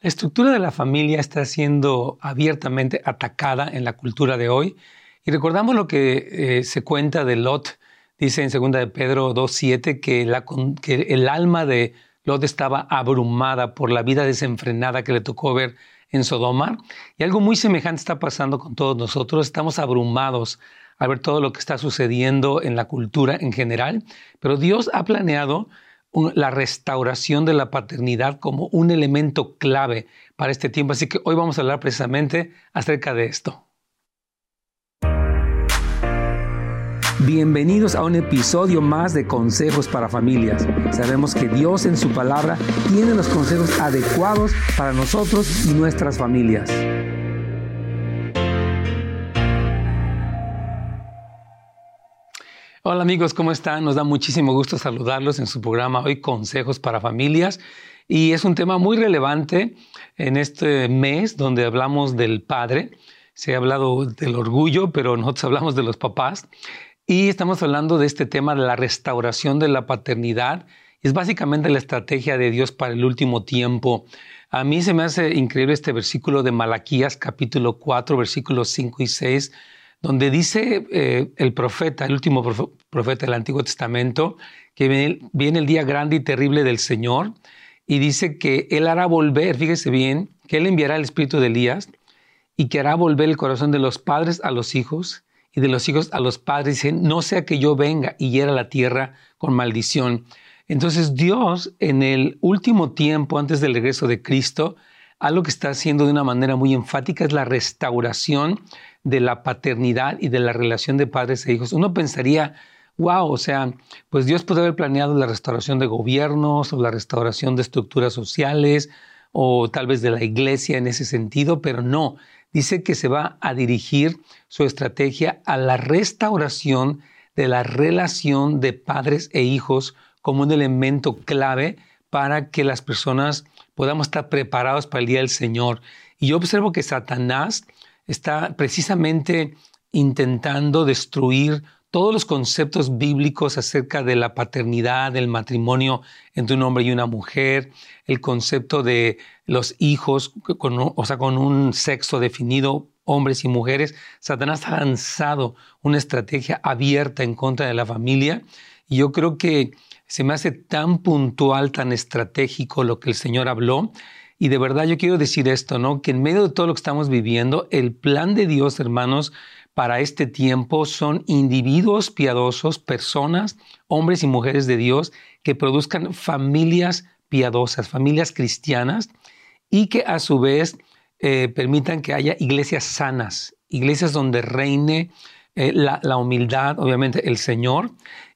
La estructura de la familia está siendo abiertamente atacada en la cultura de hoy. Y recordamos lo que eh, se cuenta de Lot, dice en 2 de Pedro 2.7 que, que el alma de Lot estaba abrumada por la vida desenfrenada que le tocó ver en Sodoma. Y algo muy semejante está pasando con todos nosotros, estamos abrumados al ver todo lo que está sucediendo en la cultura en general, pero Dios ha planeado la restauración de la paternidad como un elemento clave para este tiempo. Así que hoy vamos a hablar precisamente acerca de esto. Bienvenidos a un episodio más de Consejos para Familias. Sabemos que Dios en su palabra tiene los consejos adecuados para nosotros y nuestras familias. Hola amigos, ¿cómo están? Nos da muchísimo gusto saludarlos en su programa Hoy Consejos para Familias. Y es un tema muy relevante en este mes donde hablamos del padre. Se ha hablado del orgullo, pero nosotros hablamos de los papás. Y estamos hablando de este tema de la restauración de la paternidad. Es básicamente la estrategia de Dios para el último tiempo. A mí se me hace increíble este versículo de Malaquías capítulo 4, versículos 5 y 6 donde dice eh, el profeta, el último profeta del Antiguo Testamento, que viene, el día grande y terrible del Señor, y dice que Él hará volver, fíjese bien, que Él enviará el espíritu de Elías y que hará volver el corazón de los padres a los hijos y de los hijos a los padres. Dice, no sea que yo venga y hiera la tierra con maldición. Entonces Dios en el último tiempo, antes del regreso de Cristo, algo que está haciendo de una manera muy enfática es la restauración de la paternidad y de la relación de padres e hijos. Uno pensaría, wow, o sea, pues Dios puede haber planeado la restauración de gobiernos o la restauración de estructuras sociales o tal vez de la iglesia en ese sentido, pero no. Dice que se va a dirigir su estrategia a la restauración de la relación de padres e hijos como un elemento clave para que las personas podamos estar preparados para el día del Señor. Y yo observo que Satanás está precisamente intentando destruir todos los conceptos bíblicos acerca de la paternidad, del matrimonio entre un hombre y una mujer, el concepto de los hijos, con, o sea, con un sexo definido, hombres y mujeres. Satanás ha lanzado una estrategia abierta en contra de la familia y yo creo que se me hace tan puntual, tan estratégico lo que el Señor habló, y de verdad yo quiero decir esto, ¿no? Que en medio de todo lo que estamos viviendo, el plan de Dios, hermanos, para este tiempo son individuos piadosos, personas, hombres y mujeres de Dios, que produzcan familias piadosas, familias cristianas, y que a su vez eh, permitan que haya iglesias sanas, iglesias donde reine eh, la, la humildad, obviamente el Señor,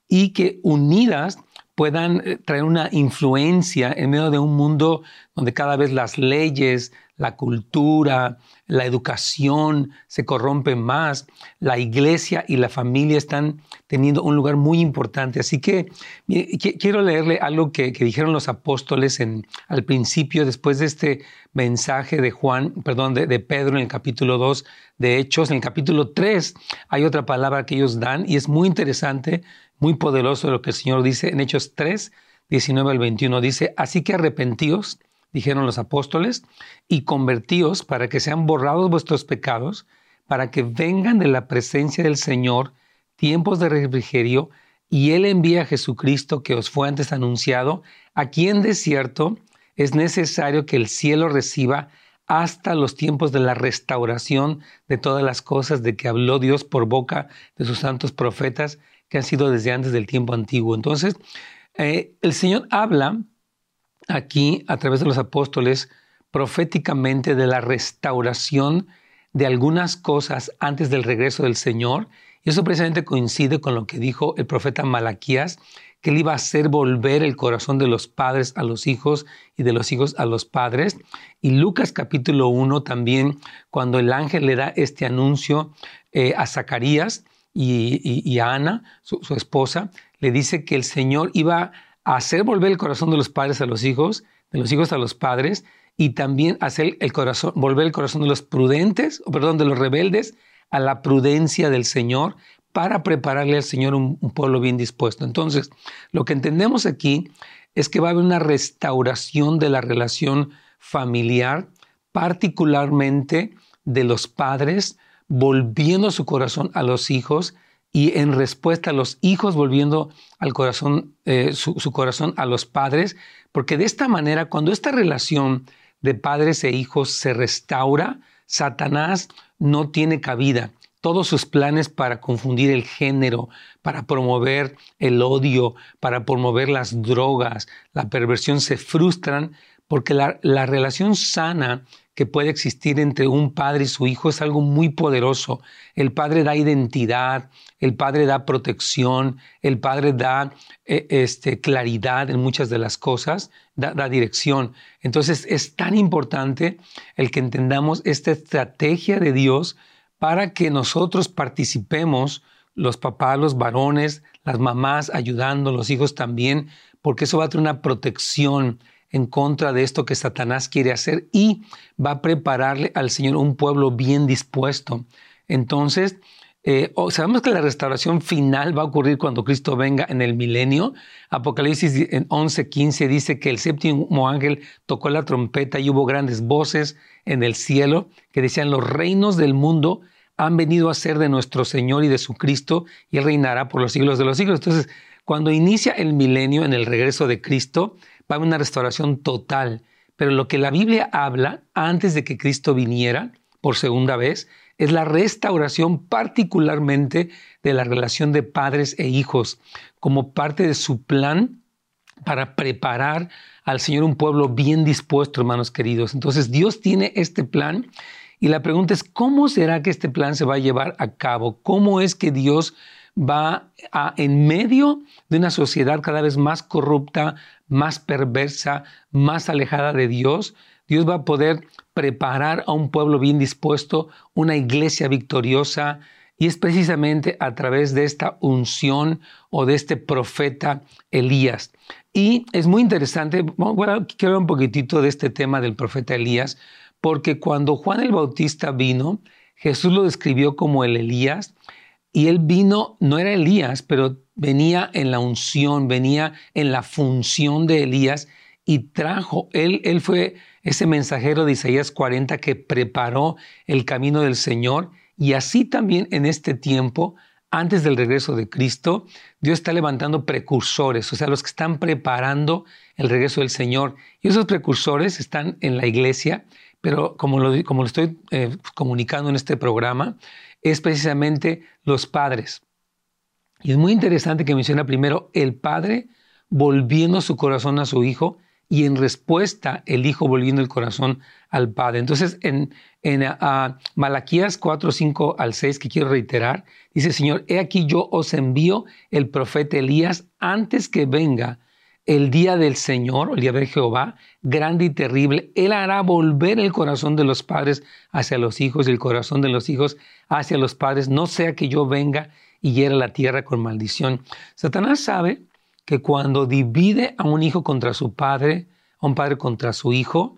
y que unidas puedan eh, traer una influencia en medio de un mundo donde cada vez las leyes, la cultura, la educación se corrompen más, la iglesia y la familia están teniendo un lugar muy importante. Así que quiero leerle algo que, dijeron los apóstoles en, al principio, después de este mensaje de Juan, perdón, de, de Pedro en el capítulo 2 de Hechos. En el capítulo 3 hay otra palabra que ellos dan y es muy interesante muy poderoso lo que el Señor dice en Hechos 3, 19 al 21. Dice, así que arrepentíos, dijeron los apóstoles, y convertíos para que sean borrados vuestros pecados, para que vengan de la presencia del Señor tiempos de refrigerio, y Él envía a Jesucristo que os fue antes anunciado, aquí en desierto es necesario que el cielo reciba hasta los tiempos de la restauración de todas las cosas de que habló Dios por boca de sus santos profetas que han sido desde antes del tiempo antiguo. Entonces, eh, el Señor habla aquí a través de los apóstoles proféticamente de la restauración de algunas cosas antes del regreso del Señor. Y eso precisamente coincide con lo que dijo el profeta Malaquías, que él iba a hacer volver el corazón de los padres a los hijos y de los hijos a los padres. Y Lucas capítulo 1 también, cuando el ángel le da este anuncio eh, a Zacarías, y, a Ana, su, esposa, le dice que el Señor iba a hacer volver el corazón de los padres a los hijos, de los hijos a los padres, y también hacer el corazón, volver el corazón de los prudentes, o perdón, de los rebeldes, a la prudencia del Señor, para prepararle al Señor un, un pueblo bien dispuesto. Entonces, lo que entendemos aquí es que va a haber una restauración de la relación familiar, particularmente de los padres, volviendo su corazón a los hijos y en respuesta a los hijos volviendo al corazón, eh, su, su corazón a los padres, porque de esta manera, cuando esta relación de padres e hijos se restaura, Satanás no tiene cabida. Todos sus planes para confundir el género, para promover el odio, para promover las drogas, la perversión, se frustran porque la, la relación sana que puede existir entre un padre y su hijo es algo muy poderoso. El padre da identidad, el padre da protección, el padre da eh, este, claridad en muchas de las cosas, da, da dirección. Entonces es tan importante el que entendamos esta estrategia de Dios para que nosotros participemos, los papás, los varones, las mamás ayudando, los hijos también, porque eso va a tener una protección en contra de esto que Satanás quiere hacer y va a prepararle al Señor un pueblo bien dispuesto. Entonces, eh, sabemos que la restauración final va a ocurrir cuando Cristo venga en el milenio. Apocalipsis 11:15 dice que el séptimo ángel tocó la trompeta y hubo grandes voces en el cielo que decían, los reinos del mundo han venido a ser de nuestro Señor y de su Cristo y Él reinará por los siglos de los siglos. Entonces, cuando inicia el milenio en el regreso de Cristo, va a una restauración total. Pero lo que la Biblia habla antes de que Cristo viniera por segunda vez es la restauración particularmente de la relación de padres e hijos como parte de su plan para preparar al Señor un pueblo bien dispuesto, hermanos queridos. Entonces Dios tiene este plan y la pregunta es, ¿cómo será que este plan se va a llevar a cabo? ¿Cómo es que Dios va a, en medio de una sociedad cada vez más corrupta, más perversa, más alejada de Dios, Dios va a poder preparar a un pueblo bien dispuesto, una iglesia victoriosa, y es precisamente a través de esta unción o de este profeta Elías. Y es muy interesante, quiero hablar un poquitito de este tema del profeta Elías, porque cuando Juan el Bautista vino, Jesús lo describió como el Elías, y él vino, no era Elías, pero venía en la unción, venía en la función de Elías y trajo, él, él fue ese mensajero de Isaías 40 que preparó el camino del Señor y así también en este tiempo, antes del regreso de Cristo, Dios está levantando precursores, o sea, los que están preparando el regreso del Señor. Y esos precursores están en la iglesia, pero como lo, como lo estoy eh, comunicando en este programa, es precisamente los padres. Y es muy interesante que menciona primero el padre volviendo su corazón a su hijo y en respuesta el hijo volviendo el corazón al padre. Entonces en, en Malaquías 4, 5 al 6, que quiero reiterar, dice, Señor, he aquí yo os envío el profeta Elías antes que venga el día del Señor, el día de Jehová, grande y terrible, Él hará volver el corazón de los padres hacia los hijos y el corazón de los hijos hacia los padres, no sea que yo venga y hiera la tierra con maldición. Satanás sabe que cuando divide a un hijo contra su padre, a un padre contra su hijo,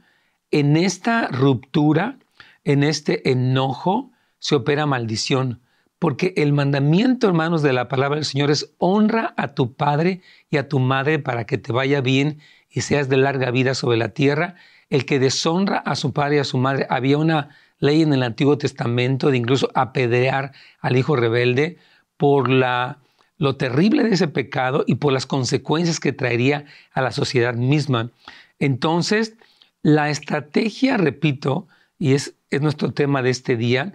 en esta ruptura, en este enojo, se opera maldición. Porque el mandamiento, hermanos, de la palabra del Señor es honra a tu padre y a tu madre para que te vaya bien y seas de larga vida sobre la tierra. El que deshonra a su padre y a su madre, había una ley en el Antiguo Testamento de incluso apedrear al hijo rebelde por la, lo terrible de ese pecado y por las consecuencias que traería a la sociedad misma. Entonces, la estrategia, repito, y es, es nuestro tema de este día,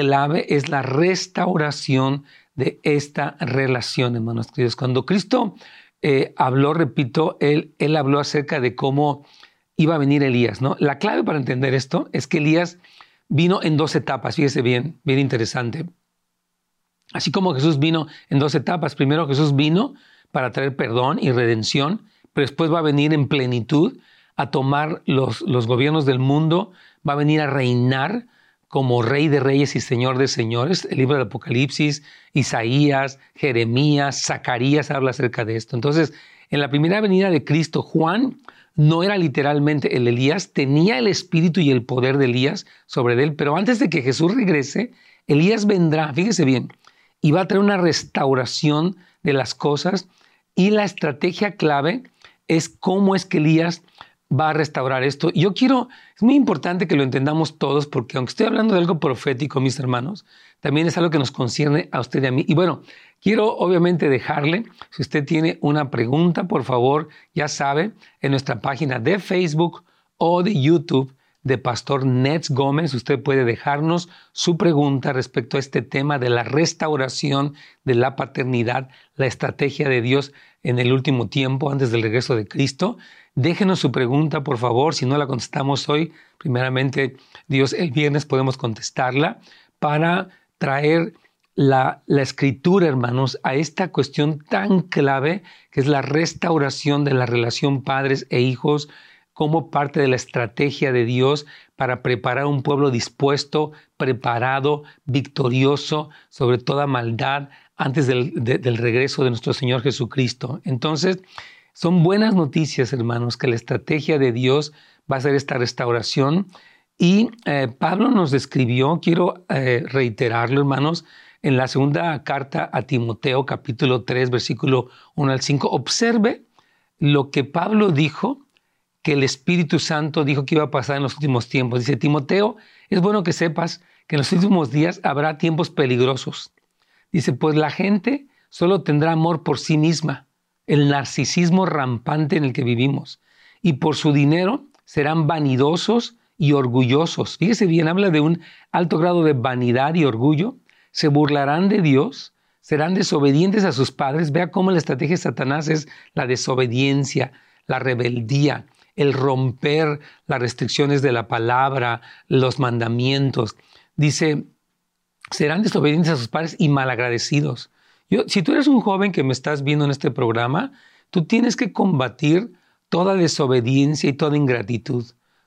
clave es la restauración de esta relación, hermanos queridos. Cuando Cristo eh, habló, repito, él, habló acerca de cómo iba a venir Elías. ¿no? La clave para entender esto es que Elías vino en dos etapas, fíjese bien, bien interesante. Así como Jesús vino en dos etapas. Primero Jesús vino para traer perdón y redención, pero después va a venir en plenitud a tomar los gobiernos del mundo, va a venir a reinar como Rey de Reyes y Señor de Señores. El libro del Apocalipsis, Isaías, Jeremías, Zacarías habla acerca de esto. Entonces, en la primera venida de Cristo, Juan no era literalmente el Elías, tenía el espíritu y el poder de Elías sobre él, pero antes de que Jesús regrese, Elías vendrá, fíjese bien, y va a traer una restauración de las cosas y la estrategia clave es cómo es que Elías va a restaurar esto. Yo quiero, es muy importante que lo entendamos todos, porque aunque estoy hablando de algo profético, mis hermanos, también es algo que nos concierne a usted y a mí. Y bueno, quiero obviamente dejarle, si usted tiene una pregunta, por favor, ya sabe, en nuestra página de Facebook o de YouTube de Pastor Nets Gómez, usted puede dejarnos su pregunta respecto a este tema de la restauración de la paternidad, la estrategia de Dios en el último tiempo, antes del regreso de Cristo. Déjenos su pregunta, por favor. Si no la contestamos hoy, primeramente, Dios, el viernes podemos contestarla para traer la, la, escritura, hermanos, a esta cuestión tan clave que es la restauración de la relación padres e hijos como parte de la estrategia de Dios para preparar un pueblo dispuesto, preparado, victorioso sobre toda maldad antes del, regreso de nuestro Señor Jesucristo. Entonces, son buenas noticias, hermanos, que la estrategia de Dios va a ser esta restauración. Y eh, Pablo nos describió, quiero eh, reiterarlo, hermanos, en la segunda carta a Timoteo, capítulo 3, versículo 1 al 5. Observe lo que Pablo dijo, que el Espíritu Santo dijo que iba a pasar en los últimos tiempos. Dice, Timoteo, es bueno que sepas que en los últimos días habrá tiempos peligrosos. Dice, pues la gente solo tendrá amor por sí misma el narcisismo rampante en el que vivimos. Y por su dinero serán vanidosos y orgullosos. Fíjese bien, habla de un alto grado de vanidad y orgullo. Se burlarán de Dios, serán desobedientes a sus padres. Vea cómo la estrategia de Satanás es la desobediencia, la rebeldía, el romper las restricciones de la palabra, los mandamientos. Dice, serán desobedientes a sus padres y malagradecidos si tú eres un joven que me estás viendo en este programa, tú tienes que combatir toda desobediencia y toda ingratitud.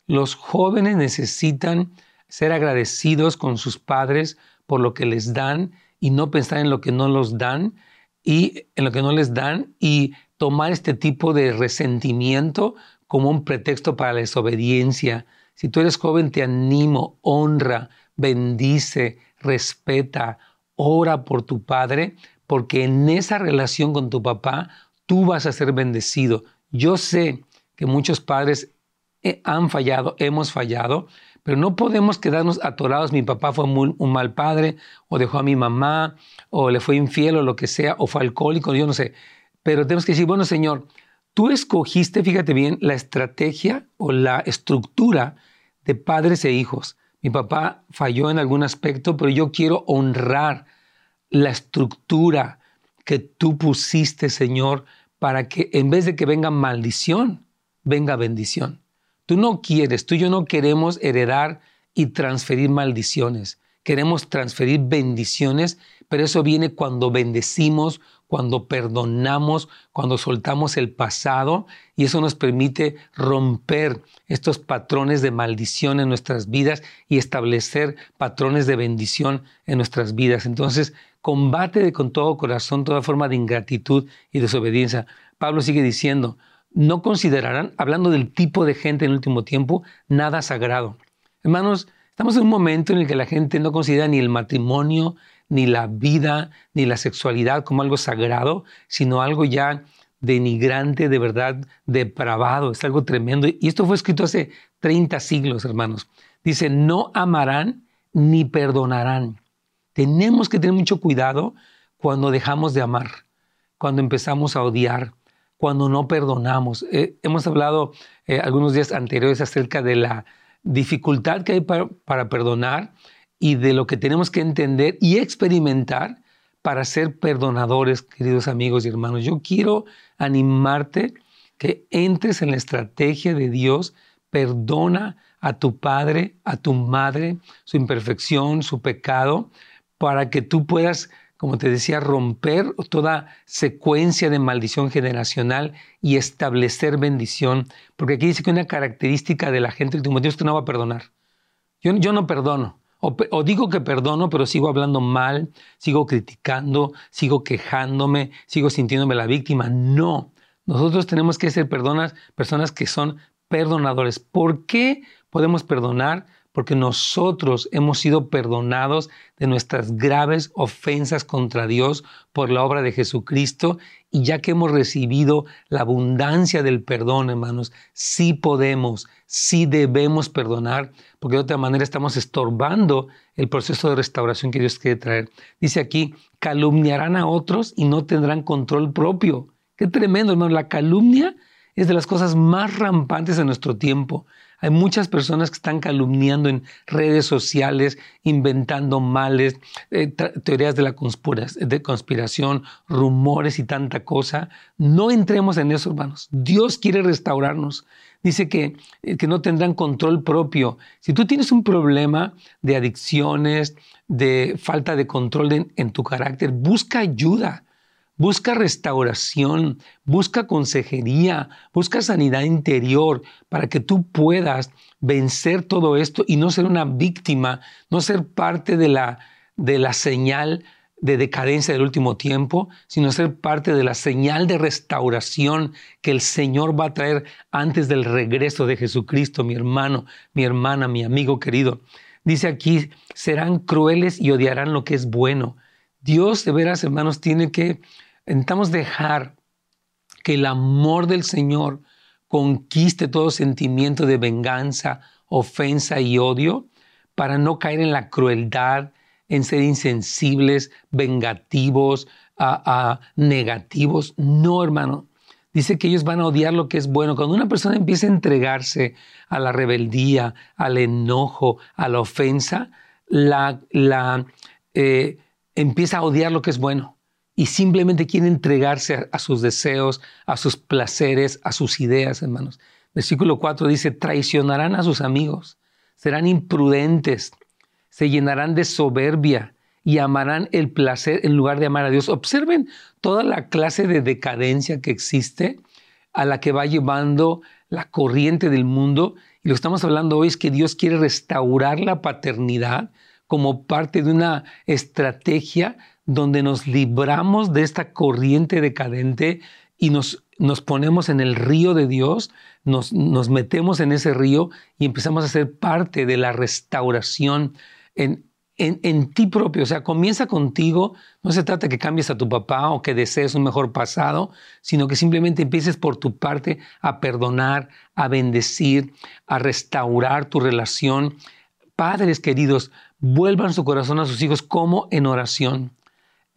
Los jóvenes necesitan ser agradecidos con sus padres por lo que les dan y no pensar en lo que no los dan y en lo que no les dan y tomar este tipo de resentimiento como un pretexto para la desobediencia. Si tú eres joven, te animo, honra, bendice, respeta, ora por tu padre, porque en esa relación con tu papá tú vas a ser bendecido. Yo sé que muchos padres eh, han fallado, hemos fallado, pero no podemos quedarnos atorados. Mi papá fue un mal padre, o dejó a mi mamá, o le fue infiel, o lo que sea, o fue alcohólico, yo no sé. Pero tenemos que decir, bueno, Señor, tú escogiste, fíjate bien, la estrategia o la estructura de padres e hijos. Mi papá falló en algún aspecto, pero yo quiero honrar la estructura que tú pusiste, Señor, para que en vez de que venga maldición, venga bendición. Tú no quieres, tú y yo no queremos heredar y transferir maldiciones. Queremos transferir bendiciones, pero eso viene cuando bendecimos, cuando perdonamos, cuando soltamos el pasado y eso nos permite romper estos patrones de maldición en nuestras vidas y establecer patrones de bendición en nuestras vidas. Entonces, combate con todo corazón toda forma de ingratitud y desobediencia. Pablo sigue diciendo, no considerarán, hablando del tipo de gente en el último tiempo, nada sagrado. Hermanos, estamos en un momento en el que la gente no considera ni el matrimonio, ni la vida, ni la sexualidad como algo sagrado, sino algo ya denigrante, de verdad, depravado. Es algo tremendo. Y esto fue escrito hace 30 siglos, hermanos. Dice, no amarán ni perdonarán. Tenemos que tener mucho cuidado cuando dejamos de amar, cuando empezamos a odiar, cuando no perdonamos. Eh, hemos hablado eh, algunos días anteriores acerca de la dificultad que hay para, perdonar y de lo que tenemos que entender y experimentar para ser perdonadores, queridos amigos y hermanos. Yo quiero animarte que entres en la estrategia de Dios, perdona a tu padre, a tu madre, su imperfección, su pecado, para que tú puedas, como te decía, romper toda secuencia de maldición generacional y establecer bendición. Porque aquí dice que una característica de la gente del es que no va a perdonar. Yo, yo no perdono. O, digo que perdono, pero sigo hablando mal, sigo criticando, sigo quejándome, sigo sintiéndome la víctima. No, nosotros tenemos que ser personas, personas que son perdonadores. ¿Por qué podemos perdonar? porque nosotros hemos sido perdonados de nuestras graves ofensas contra Dios por la obra de Jesucristo y ya que hemos recibido la abundancia del perdón, hermanos, sí podemos, sí debemos perdonar, porque de otra manera estamos estorbando el proceso de restauración que Dios quiere traer. Dice aquí, calumniarán a otros y no tendrán control propio. Qué tremendo, hermano. La calumnia es de las cosas más rampantes de nuestro tiempo. Hay muchas personas que están calumniando en redes sociales, inventando males, eh, teorías de la conspiración, rumores y tanta cosa. No entremos en eso, hermanos. Dios quiere restaurarnos. Dice que, eh, que no tendrán control propio. Si tú tienes un problema de adicciones, de falta de control en tu carácter, busca ayuda. Busca restauración, busca consejería, busca sanidad interior para que tú puedas vencer todo esto y no ser una víctima, no ser parte de la, de la señal de decadencia del último tiempo, sino ser parte de la señal de restauración que el Señor va a traer antes del regreso de Jesucristo, mi hermano, mi hermana, mi amigo querido. Dice aquí, serán crueles y odiarán lo que es bueno. Dios, de veras, hermanos, tiene que Intentamos dejar que el amor del Señor conquiste todo sentimiento de venganza, ofensa y odio para no caer en la crueldad, en ser insensibles, vengativos, negativos. No, hermano. Dice que ellos van a odiar lo que es bueno. Cuando una persona empieza a entregarse a la rebeldía, al enojo, a la ofensa, la, eh, empieza a odiar lo que es bueno y simplemente quiere entregarse a, sus deseos, a sus placeres, a sus ideas, hermanos. Versículo 4 dice, traicionarán a sus amigos, serán imprudentes, se llenarán de soberbia y amarán el placer en lugar de amar a Dios. Observen toda la clase de decadencia que existe a la que va llevando la corriente del mundo. Y lo que estamos hablando hoy es que Dios quiere restaurar la paternidad como parte de una estrategia donde nos libramos de esta corriente decadente y nos, nos ponemos en el río de Dios, nos, nos, metemos en ese río y empezamos a ser parte de la restauración en, en, en, ti propio. O sea, comienza contigo. No se trata que cambies a tu papá o que desees un mejor pasado, sino que simplemente empieces por tu parte a perdonar, a bendecir, a restaurar tu relación. Padres queridos, vuelvan su corazón a sus hijos como en oración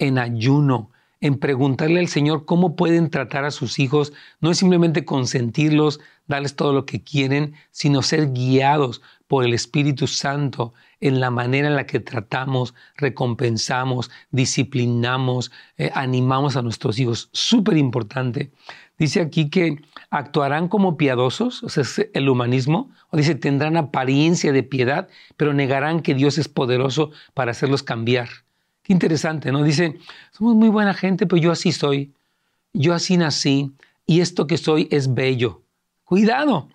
en ayuno, en preguntarle al Señor cómo pueden tratar a sus hijos. No es simplemente consentirlos, darles todo lo que quieren, sino ser guiados por el Espíritu Santo en la manera en la que tratamos, recompensamos, disciplinamos, eh, animamos a nuestros hijos. Súper importante. Dice aquí que actuarán como piadosos, o sea, es el humanismo, o dice tendrán apariencia de piedad, pero negarán que Dios es poderoso para hacerlos cambiar. Qué interesante, ¿no? Dice, somos muy buena gente, pero yo así soy, yo así nací y esto que soy es bello. Cuidado,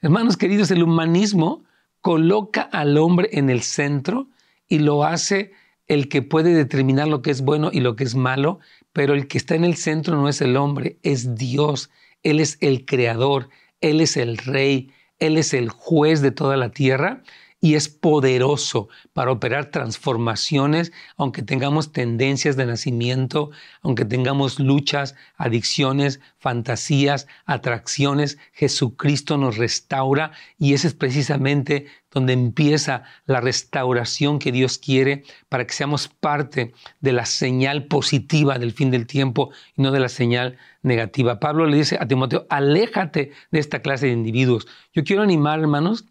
hermanos queridos, el humanismo coloca al hombre en el centro y lo hace el que puede determinar lo que es bueno y lo que es malo, pero el que está en el centro no es el hombre, es Dios. Él es el creador, Él es el rey, Él es el juez de toda la tierra y es poderoso para operar transformaciones, aunque tengamos tendencias de nacimiento, aunque tengamos luchas, adicciones, fantasías, atracciones, Jesucristo nos restaura y ese es precisamente donde empieza la restauración que Dios quiere para que seamos parte de la señal positiva del fin del tiempo y no de la señal negativa. Pablo le dice a Timoteo, aléjate de esta clase de individuos. Yo quiero animar, hermanos,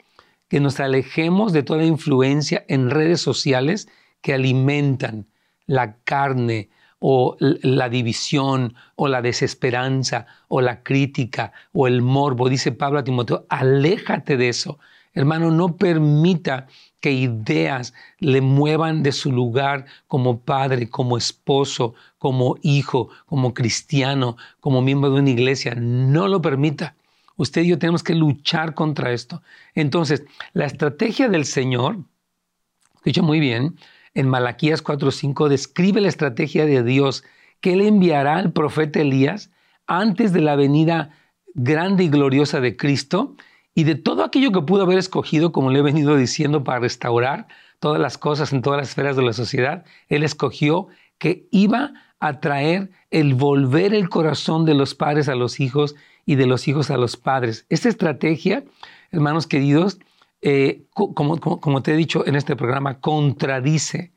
que nos alejemos de toda influencia en redes sociales que alimentan la carne o la división o la desesperanza o la crítica o el morbo. Dice Pablo a Timoteo, aléjate de eso. Hermano, no permita que ideas le muevan de su lugar como padre, como esposo, como hijo, como cristiano, como miembro de una iglesia. No lo permita. Usted y yo tenemos que luchar contra esto. Entonces, la estrategia del Señor, dicho muy bien, en Malaquías 4:5 describe la estrategia de Dios que él enviará al profeta Elías antes de la venida grande y gloriosa de Cristo y de todo aquello que pudo haber escogido, como le he venido diciendo, para restaurar todas las cosas en todas las esferas de la sociedad, Él escogió que iba a traer el volver el corazón de los padres a los hijos y de los hijos a los padres. Esta estrategia, hermanos queridos, eh, como, como, te he dicho en este programa, contradice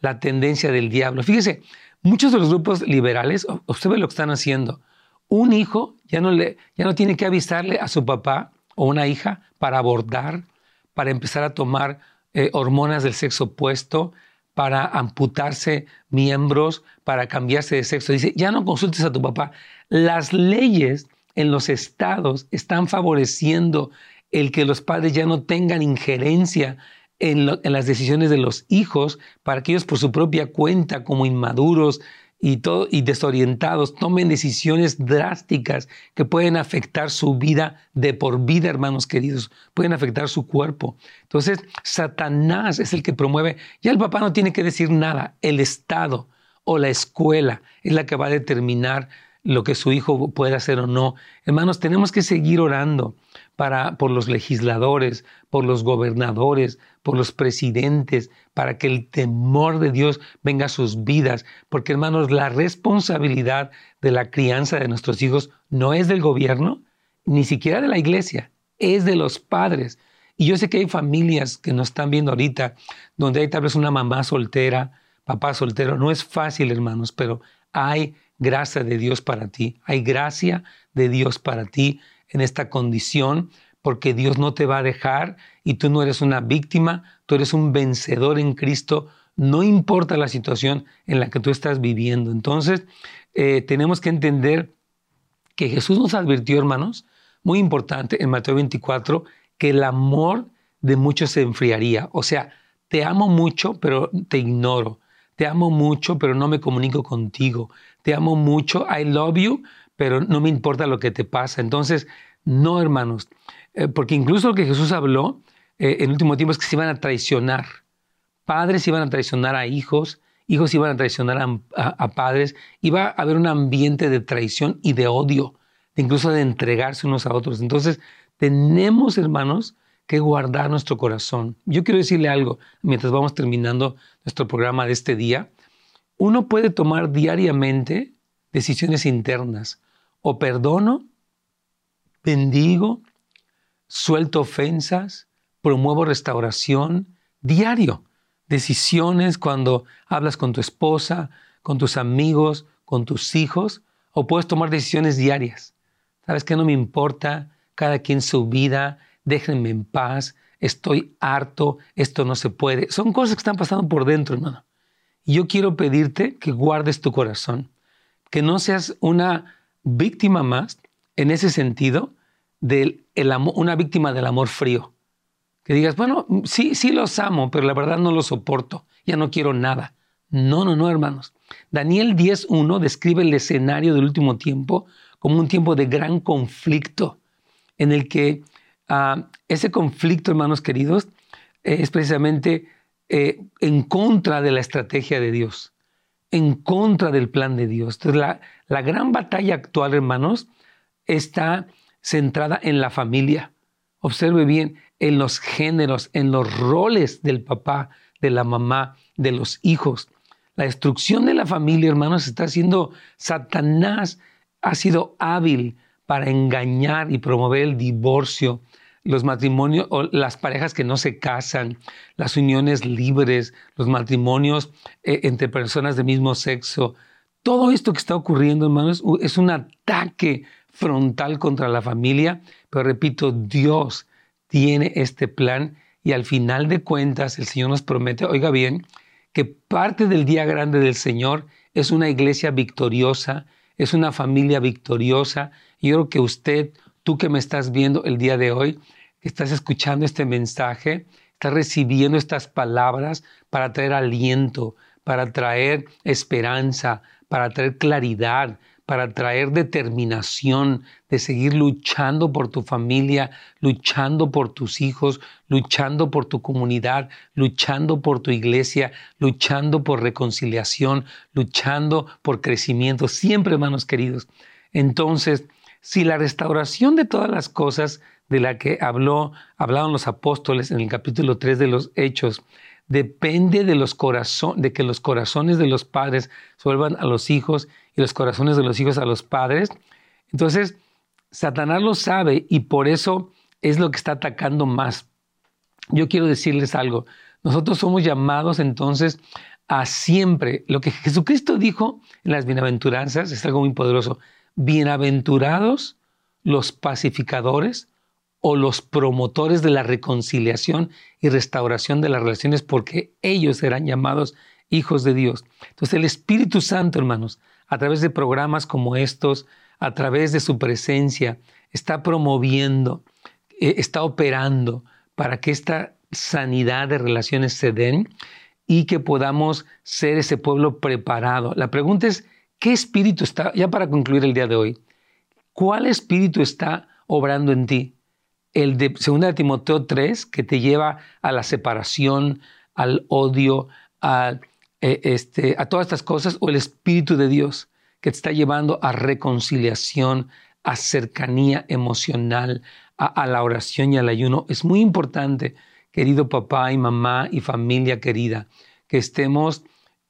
la tendencia del diablo. Fíjese, muchos de los grupos liberales, observe lo que están haciendo. Un hijo ya no, le, ya no tiene que avisarle a su papá o una hija para abortar, para empezar a tomar eh, hormonas del sexo opuesto, para amputarse miembros, para cambiarse de sexo. Dice, ya no consultes a tu papá. Las leyes en los estados están favoreciendo el que los padres ya no tengan injerencia en, las decisiones de los hijos para que ellos por su propia cuenta, como inmaduros y, todo, y desorientados, tomen decisiones drásticas que pueden afectar su vida de por vida, hermanos queridos, pueden afectar su cuerpo. Entonces, Satanás es el que promueve, ya el papá no tiene que decir nada, el Estado o la escuela es la que va a determinar lo que su hijo puede hacer o no. Hermanos, tenemos que seguir orando para, por los legisladores, por los gobernadores, por los presidentes, para que el temor de Dios venga a sus vidas. Porque, hermanos, la responsabilidad de la crianza de nuestros hijos no es del gobierno, ni siquiera de la iglesia, es de los padres. Y yo sé que hay familias que nos están viendo ahorita, donde hay tal vez una mamá soltera, papá soltero. No es fácil, hermanos, pero hay gracia de Dios para ti. Hay gracia de Dios para ti en esta condición porque Dios no te va a dejar y tú no eres una víctima, tú eres un vencedor en Cristo, no importa la situación en la que tú estás viviendo. Entonces, eh, tenemos que entender que Jesús nos advirtió, hermanos, muy importante en Mateo 24, que el amor de muchos se enfriaría. O sea, te amo mucho, pero te ignoro. Te amo mucho, pero no me comunico contigo. Te amo mucho, I love you, pero no me importa lo que te pasa. Entonces, no, hermanos, eh, porque incluso lo que Jesús habló eh, en último tiempo es que se iban a traicionar. Padres iban a traicionar a hijos, hijos iban a traicionar a, padres. Iba a haber un ambiente de traición y de odio, incluso de entregarse unos a otros. Entonces, tenemos, hermanos, que guardar nuestro corazón. Yo quiero decirle algo mientras vamos terminando nuestro programa de este día. Uno puede tomar diariamente decisiones internas o perdono, bendigo, suelto ofensas, promuevo restauración, diario. Decisiones cuando hablas con tu esposa, con tus amigos, con tus hijos, o puedes tomar decisiones diarias. ¿Sabes qué? No me importa, cada quien su vida, déjenme en paz, estoy harto, esto no se puede. Son cosas que están pasando por dentro, hermano. Y yo quiero pedirte que guardes tu corazón, que no seas una víctima más en ese sentido, de una víctima del amor frío. Que digas, bueno, sí, sí los amo, pero la verdad no los soporto, ya no quiero nada. No, no, no, hermanos. Daniel 10.1 describe el escenario del último tiempo como un tiempo de gran conflicto, en el que ah, ese conflicto, hermanos queridos, es precisamente eh, en contra de la estrategia de Dios en contra del plan de Dios. Entonces, la, la gran batalla actual, hermanos, está centrada en la familia. Observe bien, en los géneros, en los roles del papá, de la mamá, de los hijos. La destrucción de la familia, hermanos, está haciendo Satanás ha sido hábil para engañar y promover el divorcio, los matrimonios o las parejas que no se casan, las uniones libres, los matrimonios eh, entre personas de mismo sexo. Todo esto que está ocurriendo, hermanos, es un ataque frontal contra la familia, pero repito, Dios tiene este plan y al final de cuentas el Señor nos promete, oiga bien, que parte del día grande del Señor es una iglesia victoriosa, es una familia victoriosa. Y yo creo que usted tú que me estás viendo el día de hoy, estás escuchando este mensaje, estás recibiendo estas palabras para traer aliento, para traer esperanza, para traer claridad, para traer determinación de seguir luchando por tu familia, luchando por tus hijos, luchando por tu comunidad, luchando por tu iglesia, luchando por reconciliación, luchando por crecimiento, siempre hermanos queridos. Entonces, si la restauración de todas las cosas de la que habló, hablaron los apóstoles en el capítulo 3 de los Hechos, depende de, los de que los corazones de los padres se vuelvan a los hijos y los corazones de los hijos a los padres. Entonces, Satanás lo sabe y por eso es lo que está atacando más. Yo quiero decirles algo. Nosotros somos llamados entonces a siempre. Lo que Jesucristo dijo en las bienaventuranzas es algo muy poderoso. Bienaventurados los pacificadores o los promotores de la reconciliación y restauración de las relaciones porque ellos serán llamados hijos de Dios. Entonces el Espíritu Santo, hermanos, a través de programas como estos, a través de su presencia, está promoviendo, eh, está operando para que esta sanidad de relaciones se den y que podamos ser ese pueblo preparado. La pregunta es, ¿qué espíritu está, ya para concluir el día de hoy, cuál espíritu está obrando en ti? el de 2 Timoteo 3, que te lleva a la separación, al odio, a, eh, este, a todas estas cosas, o el Espíritu de Dios, que te está llevando a reconciliación, a cercanía emocional, a, la oración y al ayuno. Es muy importante, querido papá y mamá y familia querida, que estemos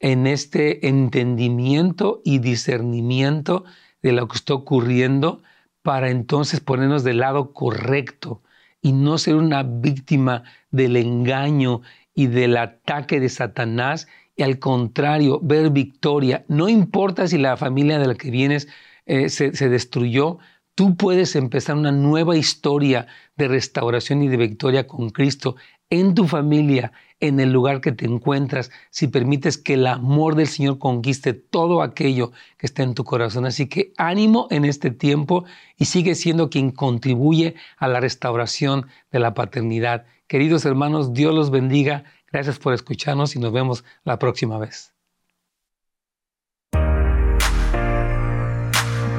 en este entendimiento y discernimiento de lo que está ocurriendo para entonces ponernos del lado correcto y no ser una víctima del engaño y del ataque de Satanás y al contrario, ver victoria. No importa si la familia de la que vienes eh, se, se destruyó, tú puedes empezar una nueva historia de restauración y de victoria con Cristo en tu familia, en el lugar que te encuentras, si permites que el amor del Señor conquiste todo aquello que está en tu corazón. Así que ánimo en este tiempo y sigue siendo quien contribuye a la restauración de la paternidad. Queridos hermanos, Dios los bendiga. Gracias por escucharnos y nos vemos la próxima vez.